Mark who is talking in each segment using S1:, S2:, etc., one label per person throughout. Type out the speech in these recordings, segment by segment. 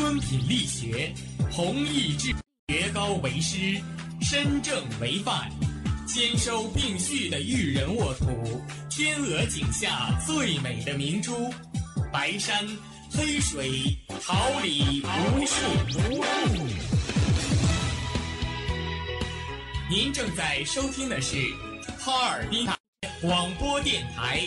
S1: 尊品力学，弘毅志学高为师，身正为范，兼收并蓄的育人沃土，天鹅颈下最美的明珠，白山黑水桃李无数无数。您正在收听的是哈尔滨广播电台，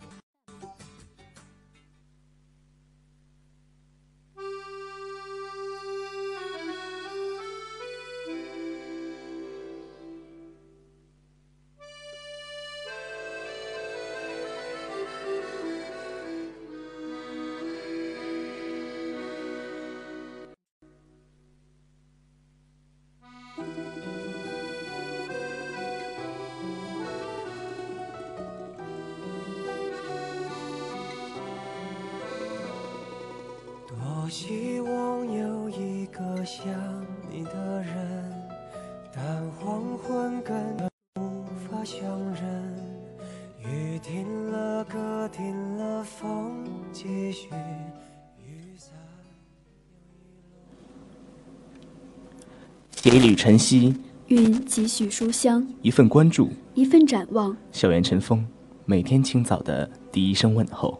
S2: 几缕晨曦，
S3: 蕴几许书香，
S2: 一份关注，
S3: 一份展望。
S2: 校园晨风，每天清早的第一声问候。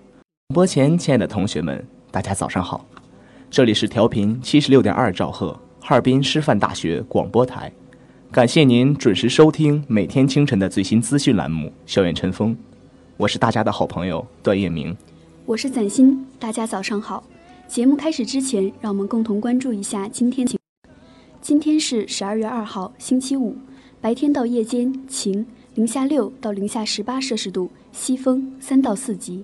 S2: 广播前，亲爱的同学们，大家早上好，这里是调频七十六点二兆赫，哈尔滨师范大学广播台。感谢您准时收听每天清晨的最新资讯栏目《校园晨风》，我是大家的好朋友段月明。
S3: 我是崭新，大家早上好。节目开始之前，让我们共同关注一下今天晴。今天是十二月二号，星期五，白天到夜间晴，零下六到零下十八摄氏度，西风三到四级。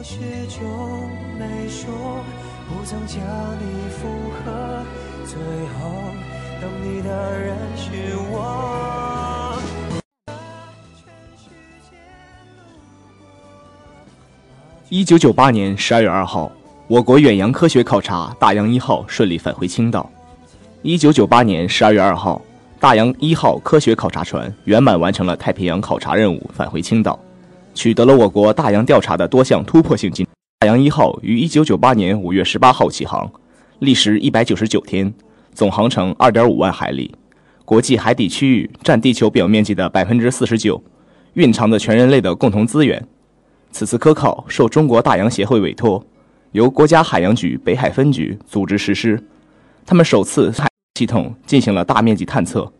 S4: 我始终没说，不曾将你附和，最后等你的人是我。
S2: 一九九八年十二月二号，我国远洋科学考察大洋一号顺利返回青岛。一九九八年十二月二号，大洋一号科学考察船圆满完成了太平洋考察任务，返回青岛，取得了我国大洋调查的多项突破性进。大洋一号于1998年5月18号起航，历时199天，总航程2.5万海里，国际海底区域占地球表面积的49%，蕴藏着全人类的共同资源。此次科考受中国大洋协会委托，由国家海洋局北海分局组织实施。他们首次海系统进行了大面积探测，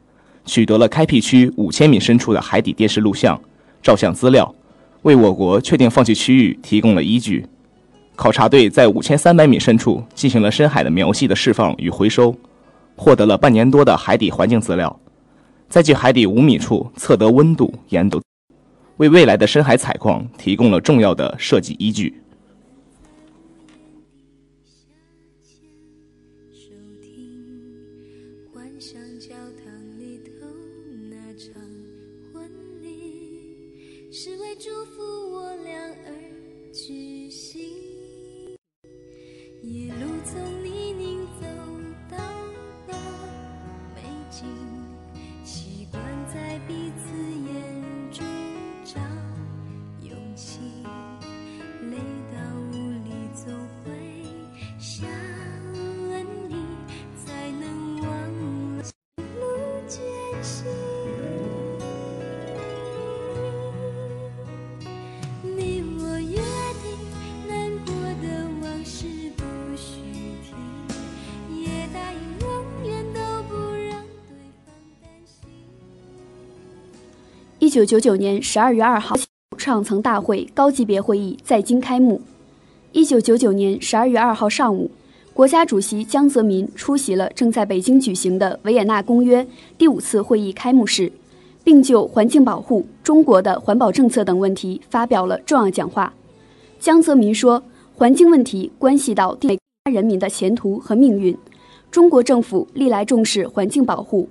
S2: 取得了开辟区五千米深处的海底电视录像、照相资料，为我国确定放弃区域提供了依据。考察队在五千三百米深处进行了深海的描细的释放与回收，获得了半年多的海底环境资料，在距海底五米处测得温度、盐度。为未来的深海采矿提供了重要的设计依据。
S3: 一九九九年十二月二号，上层大会高级别会议在京开幕。一九九九年十二月二号上午，国家主席江泽民出席了正在北京举行的维也纳公约第五次会议开幕式，并就环境保护、中国的环保政策等问题发表了重要讲话。江泽民说：“环境问题关系到地人民的前途和命运，中国政府历来重视环境保护。”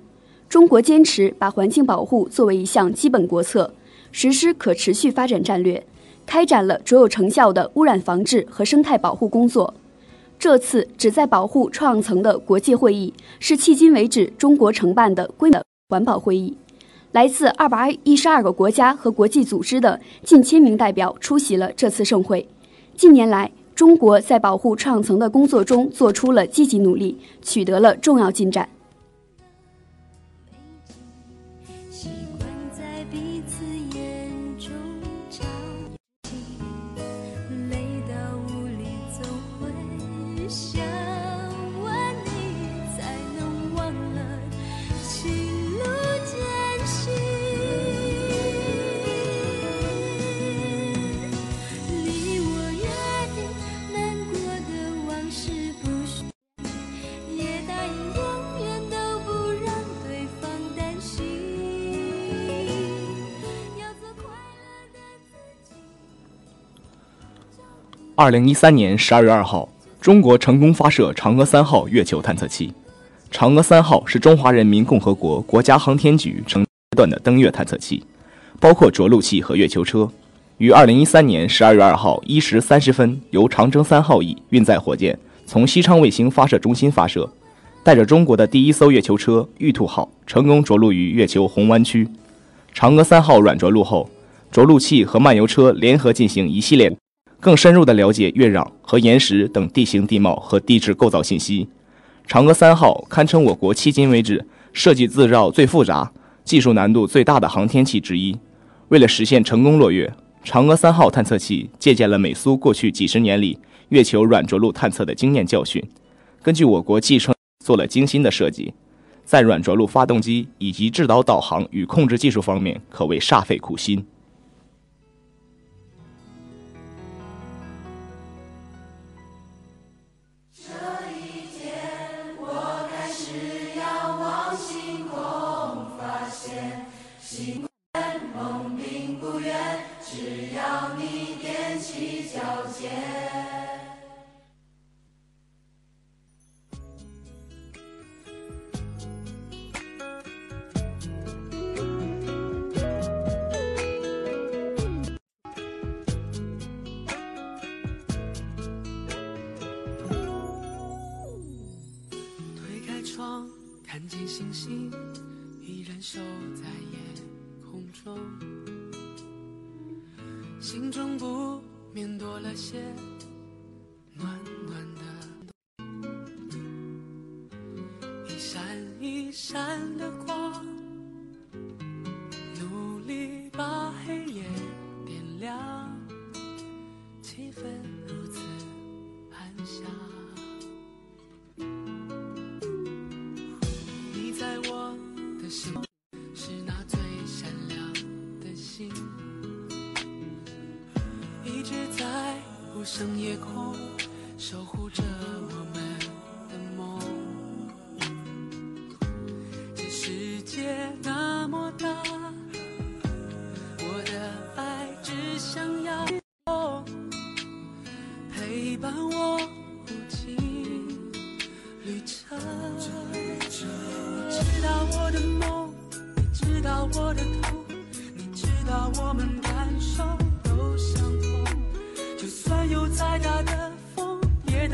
S3: 中国坚持把环境保护作为一项基本国策，实施可持续发展战略，开展了卓有成效的污染防治和生态保护工作。这次旨在保护创层的国际会议是迄今为止中国承办的规模环保会议，来自二百一十二个国家和国际组织的近千名代表出席了这次盛会。近年来，中国在保护创层的工作中做出了积极努力，取得了重要进展。
S2: 二零一三年十二月二号，中国成功发射嫦娥三号月球探测器。嫦娥三号是中华人民共和国国家航天局成阶段的登月探测器，包括着陆器和月球车。于二零一三年十二月二号一时三十分，由长征三号乙运载火箭从西昌卫星发射中心发射，带着中国的第一艘月球车“玉兔号”成功着陆于月球红湾区。嫦娥三号软着陆后，着陆器和漫游车联合进行一系列。更深入地了解月壤和岩石等地形地貌和地质构造信息。嫦娥三号堪称我国迄今为止设计制造最复杂、技术难度最大的航天器之一。为了实现成功落月，嫦娥三号探测器借鉴了美苏过去几十年里月球软着陆探测的经验教训，根据我国继承做了精心的设计，在软着陆发动机以及制导导航与控制技术方面可谓煞费苦心。
S5: 闪一闪的光，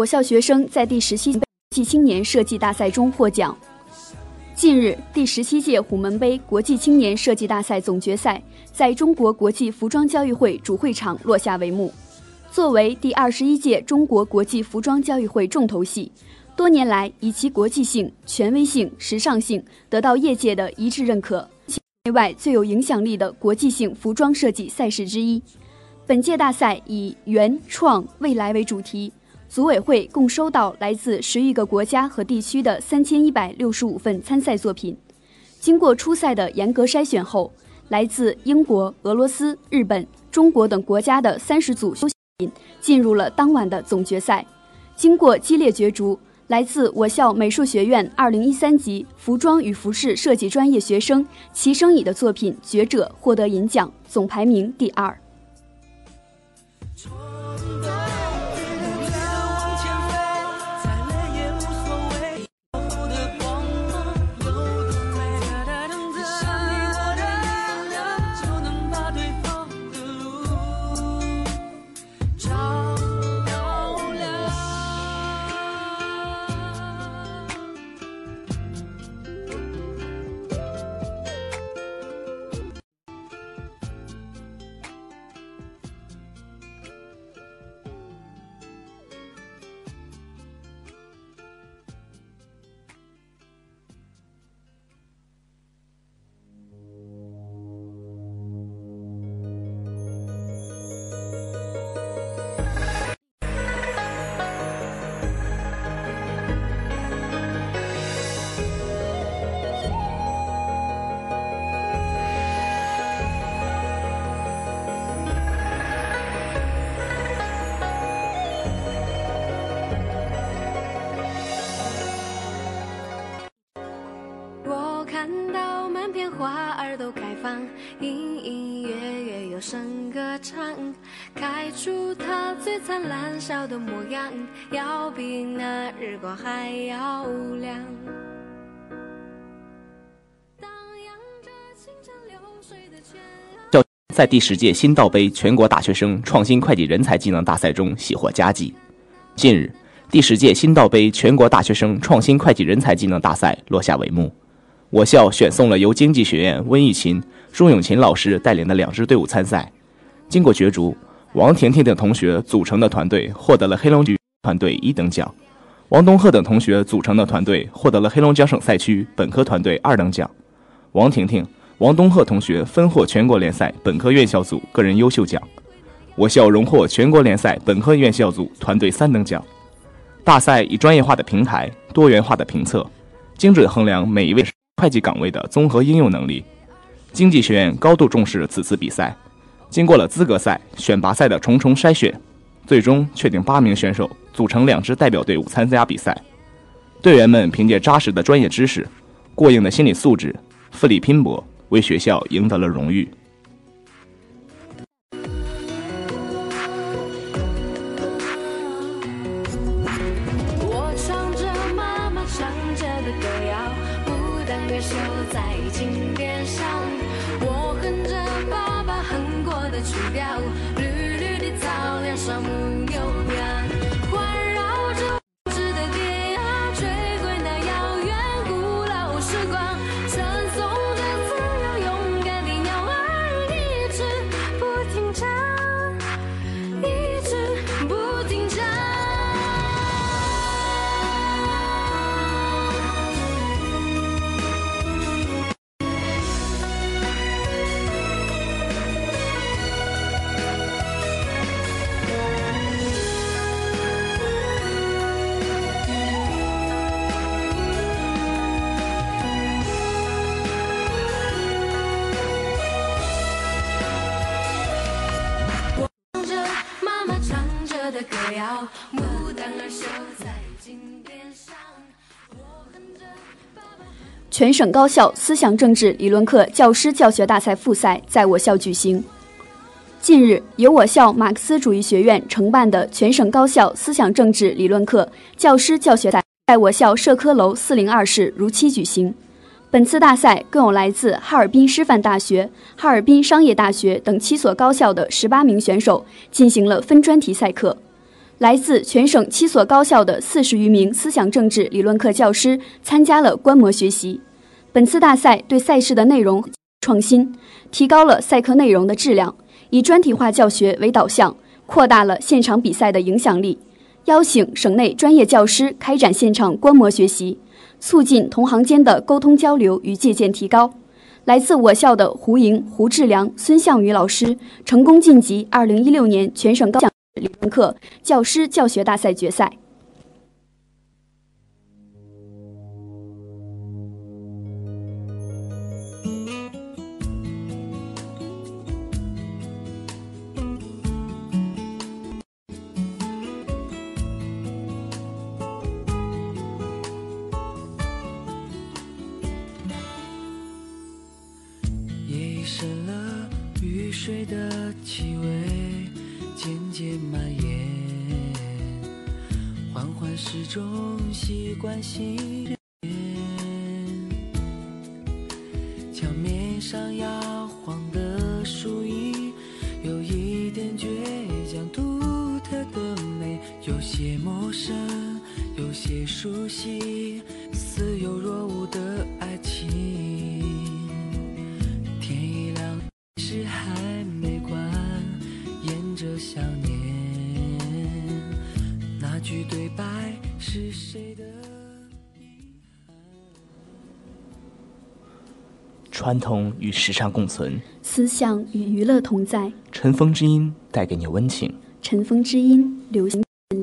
S5: 我
S3: 校学生在第十七届青年设计大赛中获奖。近日，第十七届虎门杯国际青年设计大赛总决赛在中国国际服装交易会主会场落下帷幕。作为第二十一届中国国际服装交易会重头戏，多年来以其国际性、权威性、时尚性得到业界的一致认可，内外最有影响力的国际性服装设计赛事之一。本届大赛以“原创未来”为主题，组委会共收到来自十余个国家和地区的三千一百六十五份参赛作品。经过初赛的严格筛选后，来自英国、俄罗斯、日本、中国等国家的三十组作品进入了当晚的总决赛。经过激烈角逐，来自我校美术学院二零一三级服装与服饰设计专业学生齐生乙的作品《觉者》获得银奖，总排名第二。
S6: 花儿都开放，隐隐约约有声歌唱，开出它最灿烂笑的模样，要比那日光还要亮。荡漾着清澈流水的泉。
S2: 在第十届新道杯全国大学生创新会计人才技能大赛中喜获佳绩。近日，第十届新道杯全国大学生创新会计人才技能大赛落下帷幕。我校选送了由经济学院温玉琴、朱永琴老师带领的两支队伍参赛。经过角逐，王婷婷等同学组成的团队获得了黑龙江团队一等奖，王东赫等同学组成的团队获得了黑龙江省赛区本科团队二等奖。王婷婷、王东赫同学分获全国联赛本科院校组个人优秀奖。我校荣获全国联赛本科院校组团队三等奖。大赛以专业化的平台、多元化的评测，精准衡量每一位。会计岗位的综合应用能力，经济学院高度重视此次比赛。经过了资格赛、选拔赛的重重筛选，最终确定八名选手组成两支代表队伍参加比赛。队员们凭借扎实的专业知识、过硬的心理素质，奋力拼搏，为学校赢得了荣誉。
S3: 全省高校思想政治理论课教师教学大赛复赛在我校举行。近日，由我校马克思主义学院承办的全省高校思想政治理论课教师教学赛在我校社科楼四零二室如期举行。本次大赛共有来自哈尔滨师范大学、哈尔滨商业大学等七所高校的十八名选手进行了分专题赛课。来自全省七所高校的四十余名思想政治理论课教师参加了观摩学习。本次大赛对赛事的内容创新，提高了赛课内容的质量，以专题化教学为导向，扩大了现场比赛的影响力。邀请省内专业教师开展现场观摩学习，促进同行间的沟通交流与借鉴提高。来自我校的胡莹、胡志良、孙向宇老师成功晋级2016年全省高校理论课教师教学大赛决赛。
S7: 深了，雨水的气味渐渐蔓延，缓缓时钟习惯性
S2: 传统与时尚共存，
S3: 思想与娱乐同在，
S2: 尘封之音带给你温情。
S3: 尘封之音，流行沉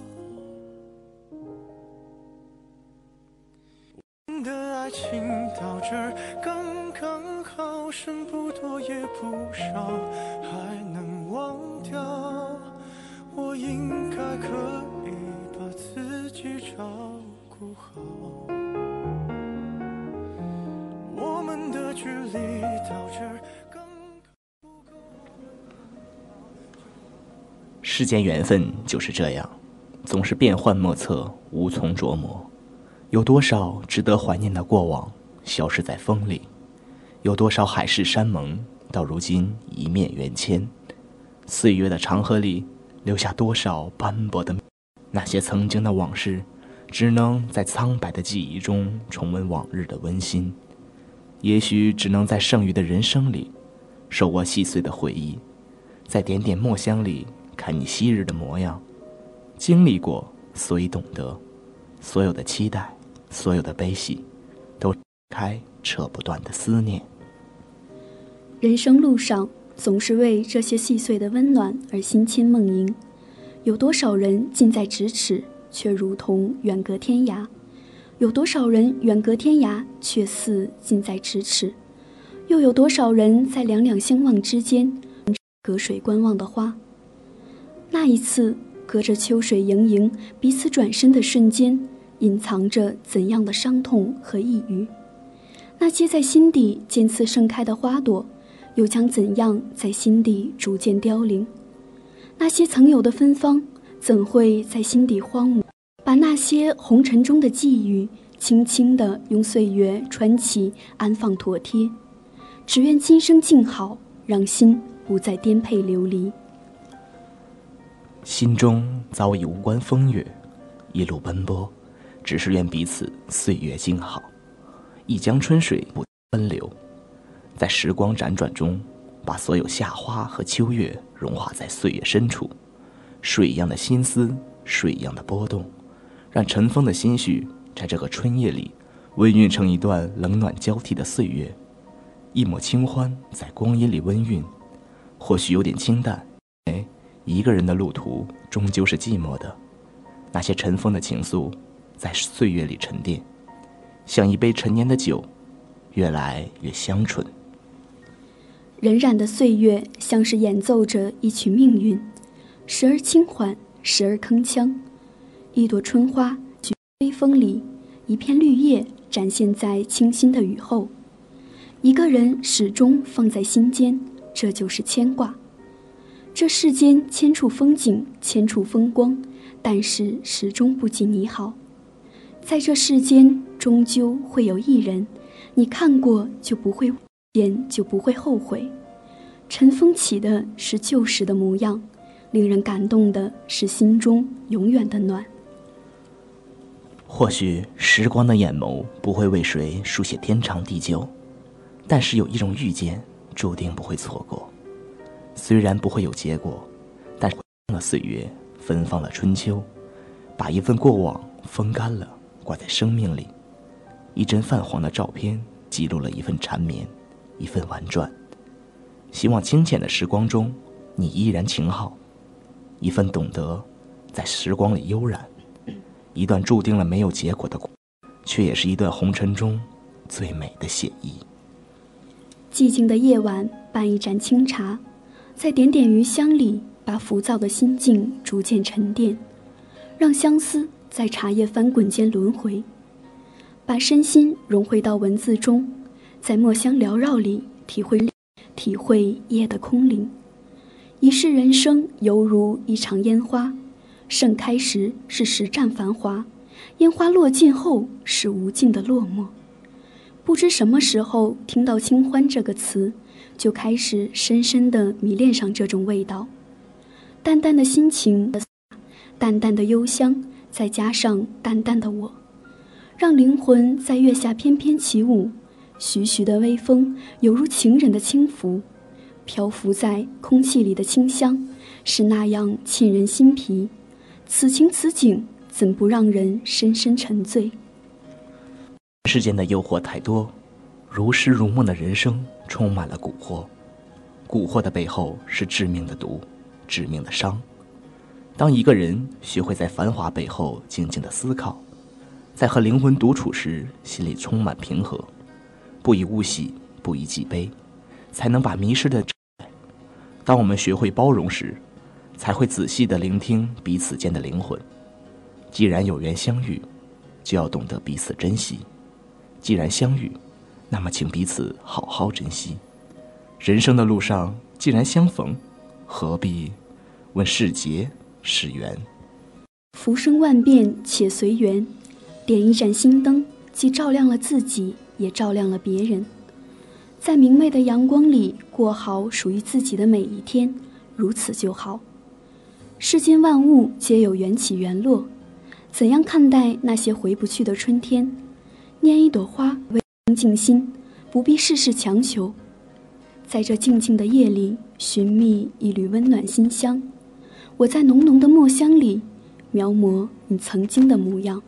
S4: 的爱情到这儿刚刚好，剩不多也不少，还能忘掉。我应该可以把自己照顾好。我们的距离到这儿刚
S2: 世间缘分就是这样，总是变幻莫测，无从琢磨。有多少值得怀念的过往，消失在风里；有多少海誓山盟，到如今一面缘迁。岁月的长河里，留下多少斑驳的那些曾经的往事，只能在苍白的记忆中重温往日的温馨。也许只能在剩余的人生里，手握细碎的回忆，在点点墨香里看你昔日的模样。经历过，所以懂得，所有的期待，所有的悲喜，都开扯不断的思念。
S3: 人生路上，总是为这些细碎的温暖而心牵梦萦。有多少人近在咫尺，却如同远隔天涯？有多少人远隔天涯，却似近在咫尺？又有多少人在两两相望之间，隔水观望的花？那一次，隔着秋水盈盈，彼此转身的瞬间，隐藏着怎样的伤痛和抑郁？那些在心底渐次盛开的花朵，又将怎样在心底逐渐凋零？那些曾有的芬芳，怎会在心底荒芜？把那些红尘中的际遇，轻轻地用岁月穿起，安放妥帖。只愿今生静好，让心不再颠沛流离。
S2: 心中早已无关风月，一路奔波，只是愿彼此岁月静好。一江春水不奔流，在时光辗转中，把所有夏花和秋月融化在岁月深处。水一样的心思，水一样的波动，让尘封的心绪在这个春夜里，温煦成一段冷暖交替的岁月。一抹清欢在光阴里温韵，或许有点清淡。哎，一个人的路途终究是寂寞的。那些尘封的情愫，在岁月里沉淀，像一杯陈年的酒，越来越香醇。
S3: 荏苒的岁月像是演奏着一曲命运，时而轻缓，时而铿锵。一朵春花举，微风里，一片绿叶展现在清新的雨后。一个人始终放在心间，这就是牵挂。这世间千处风景，千处风光，但是始终不及你好。在这世间，终究会有一人，你看过就不会见，就不会后悔。尘封起的是旧时的模样，令人感动的是心中永远的暖。
S2: 或许时光的眼眸不会为谁书写天长地久。但是有一种遇见，注定不会错过。虽然不会有结果，但是了岁月，芬芳了春秋，把一份过往风干了，挂在生命里。一帧泛黄的照片，记录了一份缠绵，一份婉转。希望清浅的时光中，你依然晴好。一份懂得，在时光里悠然。一段注定了没有结果的，却也是一段红尘中最美的写意。
S3: 寂静的夜晚，伴一盏清茶，在点点余香里，把浮躁的心境逐渐沉淀，让相思在茶叶翻滚间轮回，把身心融汇到文字中，在墨香缭绕里体会体会夜的空灵。一世人生犹如一场烟花，盛开时是实战繁华，烟花落尽后是无尽的落寞。不知什么时候听到“清欢”这个词，就开始深深的迷恋上这种味道。淡淡的心情，淡淡的幽香，再加上淡淡的我，让灵魂在月下翩翩起舞。徐徐的微风犹如情人的轻拂，漂浮在空气里的清香是那样沁人心脾。此情此景，怎不让人深深沉醉？
S2: 世间的诱惑太多，如诗如梦的人生充满了蛊惑，蛊惑的背后是致命的毒，致命的伤。当一个人学会在繁华背后静静的思考，在和灵魂独处时，心里充满平和。不以物喜，不以己悲，才能把迷失的。当我们学会包容时，才会仔细的聆听彼此间的灵魂。既然有缘相遇，就要懂得彼此珍惜。既然相遇，那么请彼此好好珍惜。人生的路上，既然相逢，何必问世劫是缘？
S3: 浮生万变，且随缘。点一盏心灯，既照亮了自己。也照亮了别人，在明媚的阳光里过好属于自己的每一天，如此就好。世间万物皆有缘起缘落，怎样看待那些回不去的春天？拈一朵花，为静心，不必事事强求。在这静静的夜里，寻觅一缕温暖馨香。我在浓浓的墨香里，描摹你曾经的模样。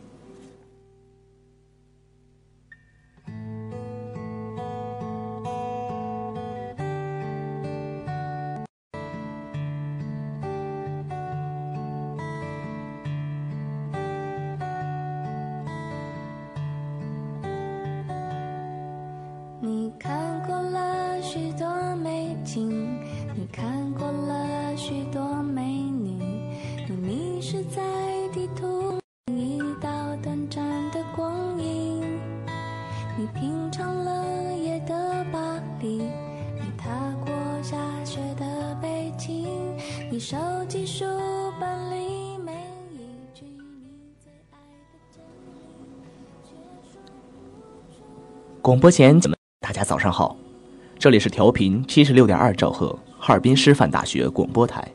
S2: 广播前，大家早上好，这里是调频七十六点二兆赫，哈尔滨师范大学广播台，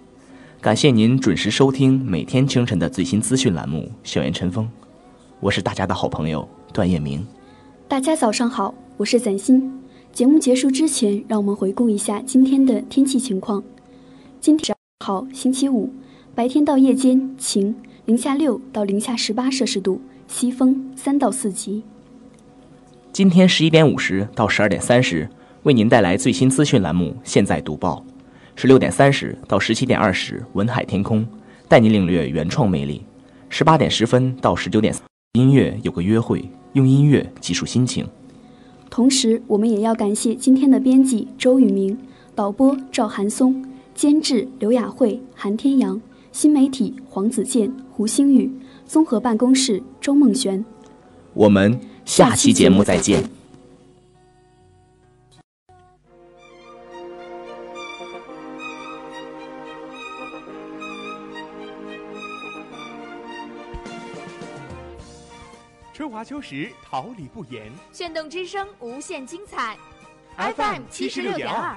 S2: 感谢您准时收听每天清晨的最新资讯栏目《校园晨风》，我是大家的好朋友段彦明。
S3: 大家早上好，我是崭新。节目结束之前，让我们回顾一下今天的天气情况。今天十二号星期五，白天到夜间晴，零下六到零下十八摄氏度，西风三到四级。
S2: 今天十一点五十到十二点三十，为您带来最新资讯栏目《现在读报》；十六点三十到十七点二十，文海天空带您领略原创魅力；十八点十分到十九点，音乐有个约会，用音乐记述心情。
S3: 同时，我们也要感谢今天的编辑周宇明、导播赵寒松、监制刘雅慧、韩天阳、新媒体黄子健、胡星宇、综合办公室周梦璇。
S2: 我们。下期节目再见。
S8: 春华秋实，桃李不言。
S9: 炫动之声，无限精彩。
S8: FM 七十六点二。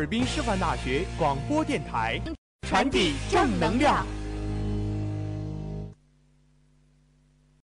S8: 尔滨师范大学广播电台，传递正能量。